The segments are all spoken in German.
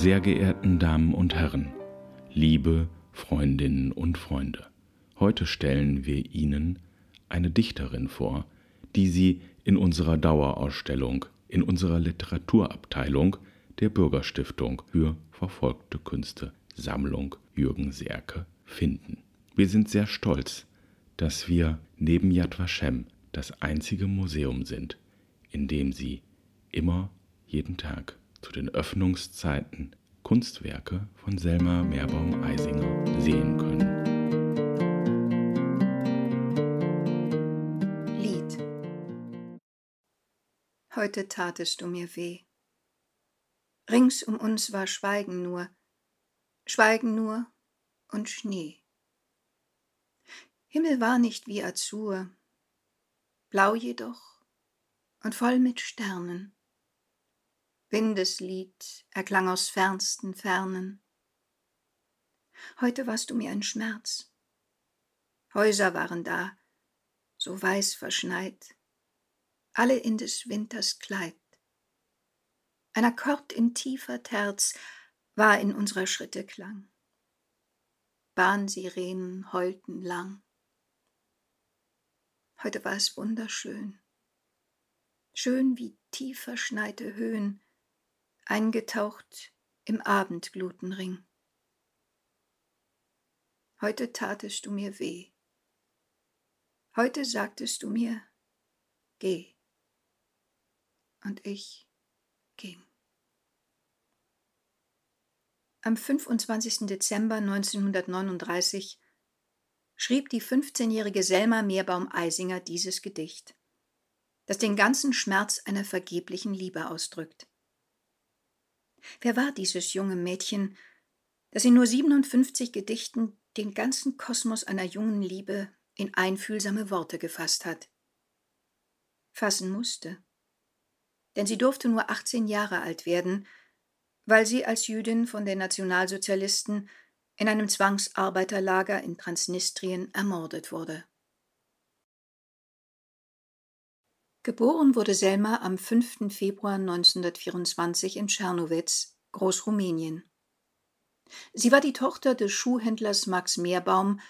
Sehr geehrten Damen und Herren, liebe Freundinnen und Freunde, heute stellen wir Ihnen eine Dichterin vor, die Sie in unserer Dauerausstellung, in unserer Literaturabteilung der Bürgerstiftung für verfolgte Künste Sammlung Jürgen Serke finden. Wir sind sehr stolz, dass wir neben Yad Vashem das einzige Museum sind, in dem Sie immer jeden Tag zu den Öffnungszeiten Kunstwerke von Selma Meerbaum-Eisinger sehen können. Lied Heute tatest du mir weh. Rings um uns war Schweigen nur, Schweigen nur und Schnee. Himmel war nicht wie Azur, blau jedoch und voll mit Sternen. Windeslied erklang aus fernsten Fernen. Heute warst du mir ein Schmerz. Häuser waren da, so weiß verschneit, alle in des Winters Kleid. Ein Akkord in tiefer Terz war in unserer Schritte Klang. Bahnsirenen heulten lang. Heute war es wunderschön, schön wie tief verschneite Höhen, eingetaucht im Abendglutenring. Heute tatest du mir weh. Heute sagtest du mir, geh. Und ich ging. Am 25. Dezember 1939 schrieb die 15-jährige Selma Meerbaum-Eisinger dieses Gedicht, das den ganzen Schmerz einer vergeblichen Liebe ausdrückt. Wer war dieses junge Mädchen, das in nur 57 Gedichten den ganzen Kosmos einer jungen Liebe in einfühlsame Worte gefasst hat? Fassen musste. Denn sie durfte nur 18 Jahre alt werden, weil sie als Jüdin von den Nationalsozialisten in einem Zwangsarbeiterlager in Transnistrien ermordet wurde. Geboren wurde Selma am 5. Februar 1924 in Czernowitz, Großrumänien. Sie war die Tochter des Schuhhändlers Max Meerbaum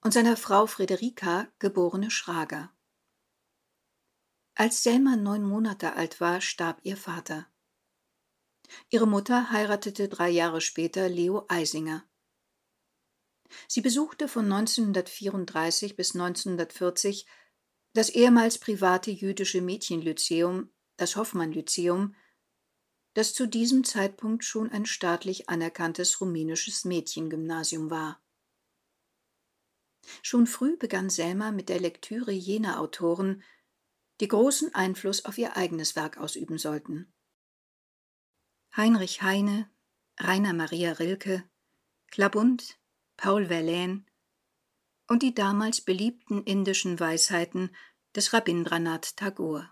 und seiner Frau Friederika, geborene Schrager. Als Selma neun Monate alt war, starb ihr Vater. Ihre Mutter heiratete drei Jahre später Leo Eisinger. Sie besuchte von 1934 bis 1940 das ehemals private jüdische Mädchenlyzeum, das Hoffmann-Lyzeum, das zu diesem Zeitpunkt schon ein staatlich anerkanntes rumänisches Mädchengymnasium war. Schon früh begann Selma mit der Lektüre jener Autoren, die großen Einfluss auf ihr eigenes Werk ausüben sollten. Heinrich Heine, Rainer Maria Rilke, Klabund, Paul Verlaine und die damals beliebten indischen Weisheiten des Rabindranath Tagore.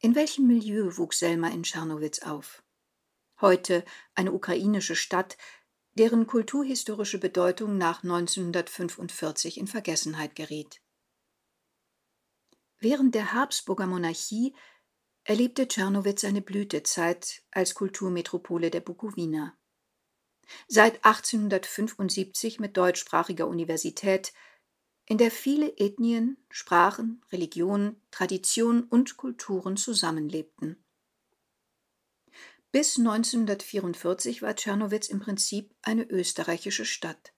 In welchem Milieu wuchs Selma in Tschernowitz auf? Heute eine ukrainische Stadt, deren kulturhistorische Bedeutung nach 1945 in Vergessenheit geriet. Während der Habsburger Monarchie erlebte Tschernowitz eine Blütezeit als Kulturmetropole der Bukowina. Seit 1875 mit deutschsprachiger Universität, in der viele Ethnien, Sprachen, Religionen, Traditionen und Kulturen zusammenlebten. Bis 1944 war Tschernowitz im Prinzip eine österreichische Stadt.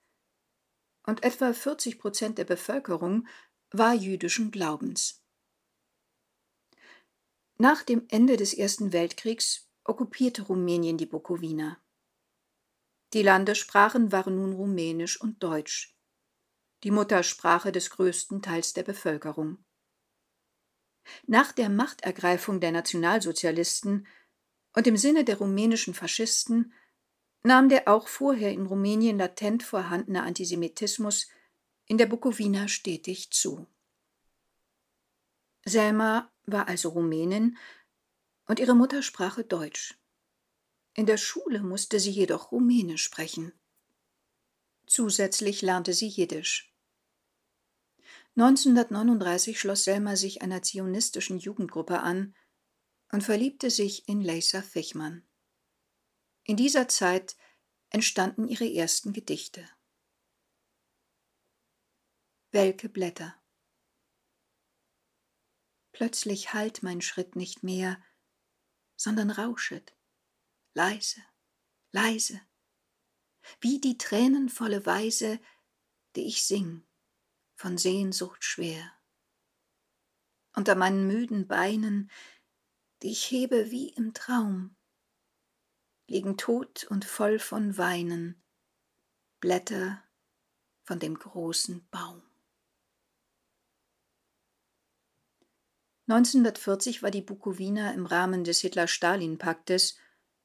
Und etwa 40 Prozent der Bevölkerung war jüdischen Glaubens. Nach dem Ende des Ersten Weltkriegs okkupierte Rumänien die Bukowina. Die Landessprachen waren nun Rumänisch und Deutsch, die Muttersprache des größten Teils der Bevölkerung. Nach der Machtergreifung der Nationalsozialisten und im Sinne der rumänischen Faschisten nahm der auch vorher in Rumänien latent vorhandene Antisemitismus in der Bukowina stetig zu. Selma war also Rumänin und ihre Muttersprache Deutsch. In der Schule musste sie jedoch Rumänisch sprechen. Zusätzlich lernte sie Jiddisch. 1939 schloss Selma sich einer zionistischen Jugendgruppe an und verliebte sich in Leisa Fichmann. In dieser Zeit entstanden ihre ersten Gedichte. Welke Blätter. Plötzlich hallt mein Schritt nicht mehr, sondern rauschet, leise, leise, wie die tränenvolle Weise, die ich sing, von Sehnsucht schwer. Unter meinen müden Beinen, die ich hebe wie im Traum, liegen tot und voll von Weinen Blätter von dem großen Baum. 1940 war die Bukowina im Rahmen des Hitler-Stalin-Paktes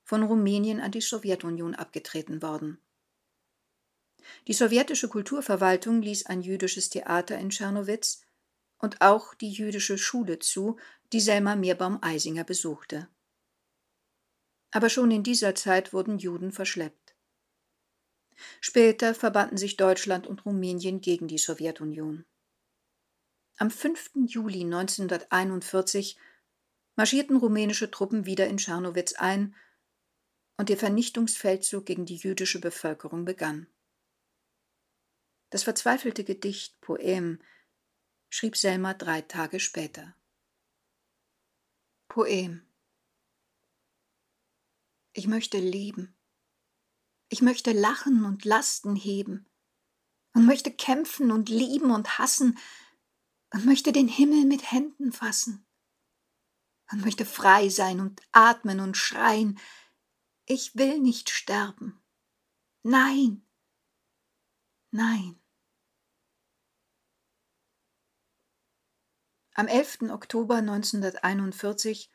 von Rumänien an die Sowjetunion abgetreten worden. Die sowjetische Kulturverwaltung ließ ein jüdisches Theater in Tschernowitz und auch die jüdische Schule zu, die Selma Meerbaum-Eisinger besuchte. Aber schon in dieser Zeit wurden Juden verschleppt. Später verbanden sich Deutschland und Rumänien gegen die Sowjetunion. Am 5. Juli 1941 marschierten rumänische Truppen wieder in Tschernowitz ein und der Vernichtungsfeldzug gegen die jüdische Bevölkerung begann. Das verzweifelte Gedicht Poem schrieb Selma drei Tage später. Poem Ich möchte leben. Ich möchte lachen und Lasten heben und möchte kämpfen und lieben und hassen, und möchte den Himmel mit Händen fassen und möchte frei sein und atmen und schreien. Ich will nicht sterben. Nein, nein. Am 11. Oktober 1941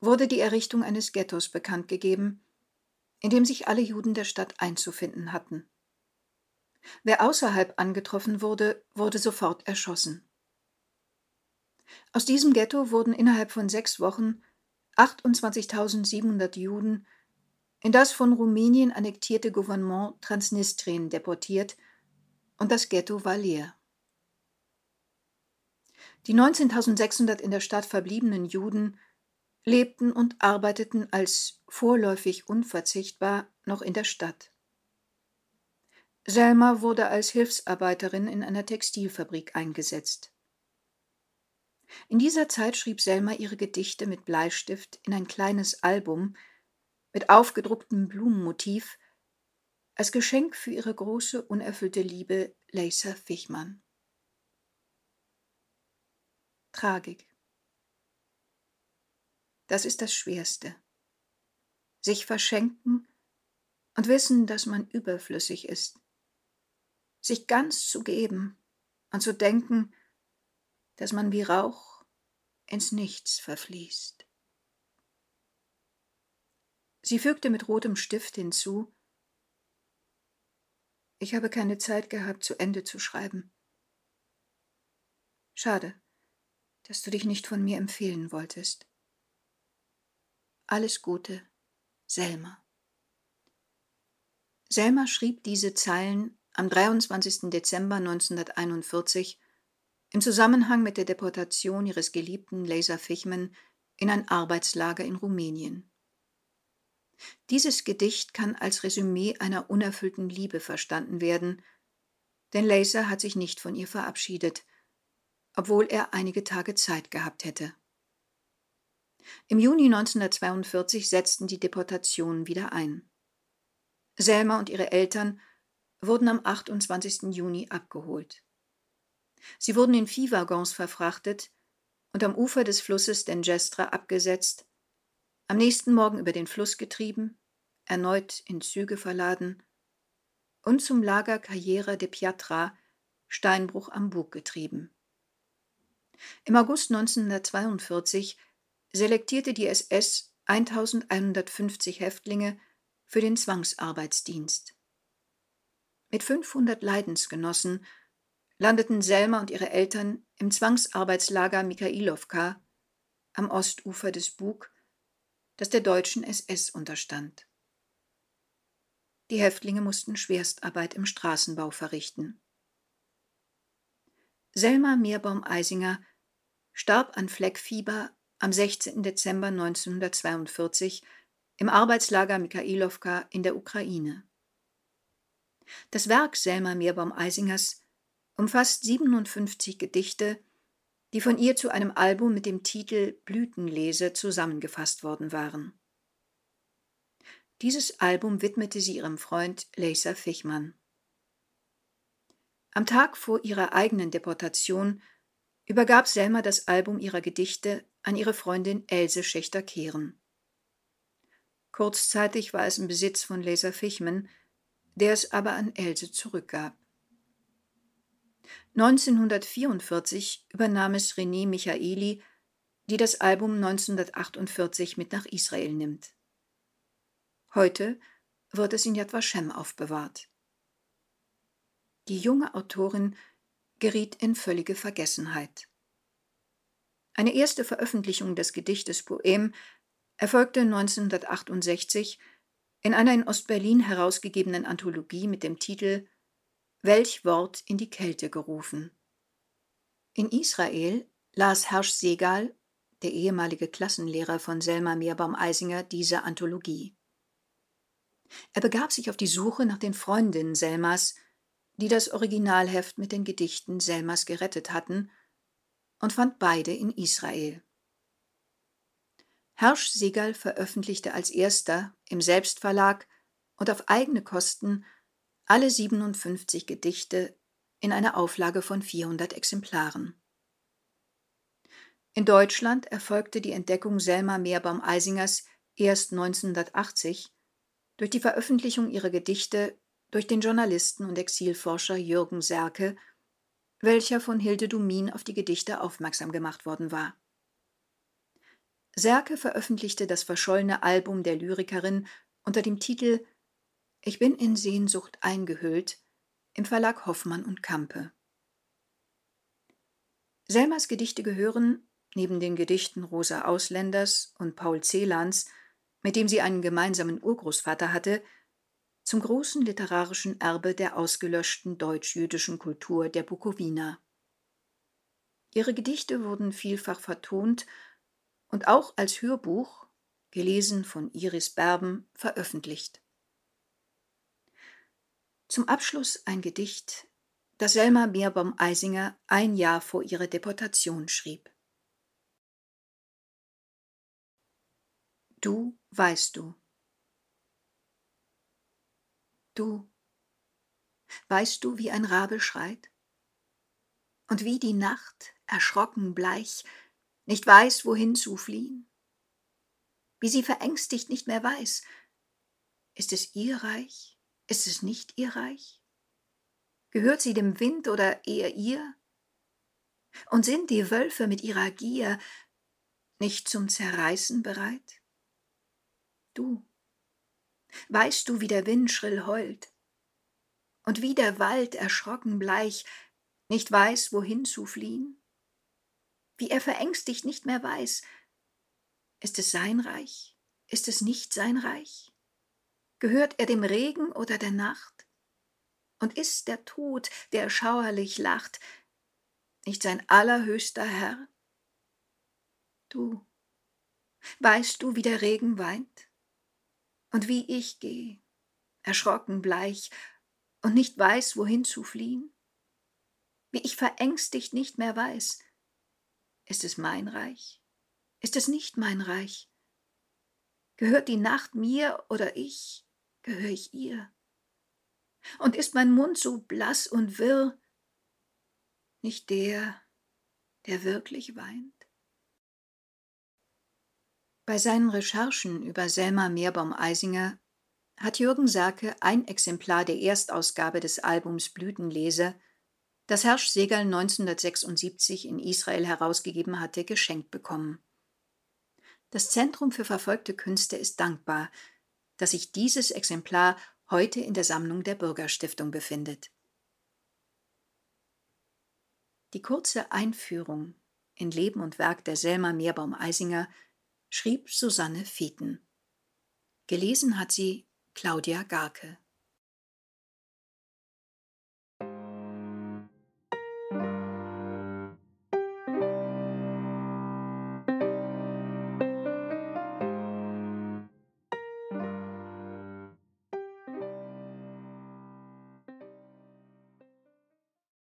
wurde die Errichtung eines Ghettos bekannt gegeben, in dem sich alle Juden der Stadt einzufinden hatten. Wer außerhalb angetroffen wurde, wurde sofort erschossen. Aus diesem Ghetto wurden innerhalb von sechs Wochen 28.700 Juden in das von Rumänien annektierte Gouvernement Transnistrien deportiert und das Ghetto war leer. Die 19.600 in der Stadt verbliebenen Juden lebten und arbeiteten als vorläufig unverzichtbar noch in der Stadt. Selma wurde als Hilfsarbeiterin in einer Textilfabrik eingesetzt. In dieser Zeit schrieb Selma ihre Gedichte mit Bleistift in ein kleines Album mit aufgedrucktem Blumenmotiv als Geschenk für ihre große, unerfüllte Liebe Leisa Fichmann. Tragik. Das ist das Schwerste. Sich verschenken und wissen, dass man überflüssig ist. Sich ganz zu geben und zu denken, dass man wie Rauch ins Nichts verfließt. Sie fügte mit rotem Stift hinzu Ich habe keine Zeit gehabt, zu Ende zu schreiben. Schade, dass du dich nicht von mir empfehlen wolltest. Alles Gute, Selma. Selma schrieb diese Zeilen am 23. Dezember 1941 im Zusammenhang mit der Deportation ihres geliebten Laser Fichman in ein Arbeitslager in Rumänien. Dieses Gedicht kann als Resümee einer unerfüllten Liebe verstanden werden, denn Laser hat sich nicht von ihr verabschiedet, obwohl er einige Tage Zeit gehabt hätte. Im Juni 1942 setzten die Deportationen wieder ein. Selma und ihre Eltern wurden am 28. Juni abgeholt. Sie wurden in Viehwaggons verfrachtet und am Ufer des Flusses Dengestra abgesetzt, am nächsten Morgen über den Fluss getrieben, erneut in Züge verladen und zum Lager Carriera de Piatra, Steinbruch am Bug getrieben. Im August 1942 selektierte die SS 1150 Häftlinge für den Zwangsarbeitsdienst. Mit 500 Leidensgenossen landeten Selma und ihre Eltern im Zwangsarbeitslager Mikhailovka am Ostufer des Bug, das der deutschen SS unterstand. Die Häftlinge mussten Schwerstarbeit im Straßenbau verrichten. Selma Meerbaum-Eisinger starb an Fleckfieber am 16. Dezember 1942 im Arbeitslager Mikhailowka in der Ukraine. Das Werk Selma Meerbaum-Eisingers umfasst 57 Gedichte, die von ihr zu einem Album mit dem Titel Blütenlese zusammengefasst worden waren. Dieses Album widmete sie ihrem Freund Leisa Fichmann. Am Tag vor ihrer eigenen Deportation übergab Selma das Album ihrer Gedichte an ihre Freundin Else Schächter-Kehren. Kurzzeitig war es im Besitz von Leser Fichmann, der es aber an Else zurückgab. 1944 übernahm es René Michaeli, die das Album 1948 mit nach Israel nimmt. Heute wird es in Yad Vashem aufbewahrt. Die junge Autorin geriet in völlige Vergessenheit. Eine erste Veröffentlichung des Gedichtes Poem erfolgte 1968 in einer in Ostberlin herausgegebenen Anthologie mit dem Titel Welch Wort in die Kälte gerufen. In Israel las Hersch Segal, der ehemalige Klassenlehrer von Selma Meerbaum-Eisinger, diese Anthologie. Er begab sich auf die Suche nach den Freundinnen Selmas, die das Originalheft mit den Gedichten Selmas gerettet hatten, und fand beide in Israel. Hersch Segal veröffentlichte als erster im Selbstverlag und auf eigene Kosten alle 57 Gedichte in einer Auflage von 400 Exemplaren. In Deutschland erfolgte die Entdeckung Selma Meerbaum-Eisingers erst 1980 durch die Veröffentlichung ihrer Gedichte durch den Journalisten und Exilforscher Jürgen Serke, welcher von Hilde Dumin auf die Gedichte aufmerksam gemacht worden war. Serke veröffentlichte das verschollene Album der Lyrikerin unter dem Titel Ich bin in Sehnsucht eingehüllt im Verlag Hoffmann und Kampe. Selmas Gedichte gehören, neben den Gedichten Rosa Ausländers und Paul Celans, mit dem sie einen gemeinsamen Urgroßvater hatte, zum großen literarischen Erbe der ausgelöschten deutsch-jüdischen Kultur der Bukowina. Ihre Gedichte wurden vielfach vertont und auch als Hörbuch, gelesen von Iris Berben, veröffentlicht. Zum Abschluss ein Gedicht, das Selma Meerbaum-Eisinger ein Jahr vor ihrer Deportation schrieb. Du weißt du. Du, weißt du, wie ein Rabe schreit? Und wie die Nacht, erschrocken bleich, nicht weiß, wohin zu fliehen? Wie sie verängstigt nicht mehr weiß, ist es ihr Reich, ist es nicht ihr Reich? Gehört sie dem Wind oder eher ihr? Und sind die Wölfe mit ihrer Gier nicht zum Zerreißen bereit? Du, Weißt du, wie der Wind schrill heult? Und wie der Wald erschrocken bleich nicht weiß, wohin zu fliehen? Wie er verängstigt nicht mehr weiß. Ist es sein Reich? Ist es nicht sein Reich? Gehört er dem Regen oder der Nacht? Und ist der Tod, der schauerlich lacht, nicht sein allerhöchster Herr? Du, weißt du, wie der Regen weint? und wie ich gehe, erschrocken bleich und nicht weiß, wohin zu fliehen? Wie ich verängstigt nicht mehr weiß. Ist es mein Reich? Ist es nicht mein Reich? Gehört die Nacht mir oder ich? Gehöre ich ihr? Und ist mein Mund so blass und wirr? Nicht der, der wirklich weint? Bei seinen Recherchen über Selma Meerbaum-Eisinger hat Jürgen Serke ein Exemplar der Erstausgabe des Albums Blütenlese, das Hersch Segal 1976 in Israel herausgegeben hatte, geschenkt bekommen. Das Zentrum für verfolgte Künste ist dankbar, dass sich dieses Exemplar heute in der Sammlung der Bürgerstiftung befindet. Die kurze Einführung in Leben und Werk der Selma Meerbaum-Eisinger schrieb Susanne Fieten. Gelesen hat sie Claudia Garke.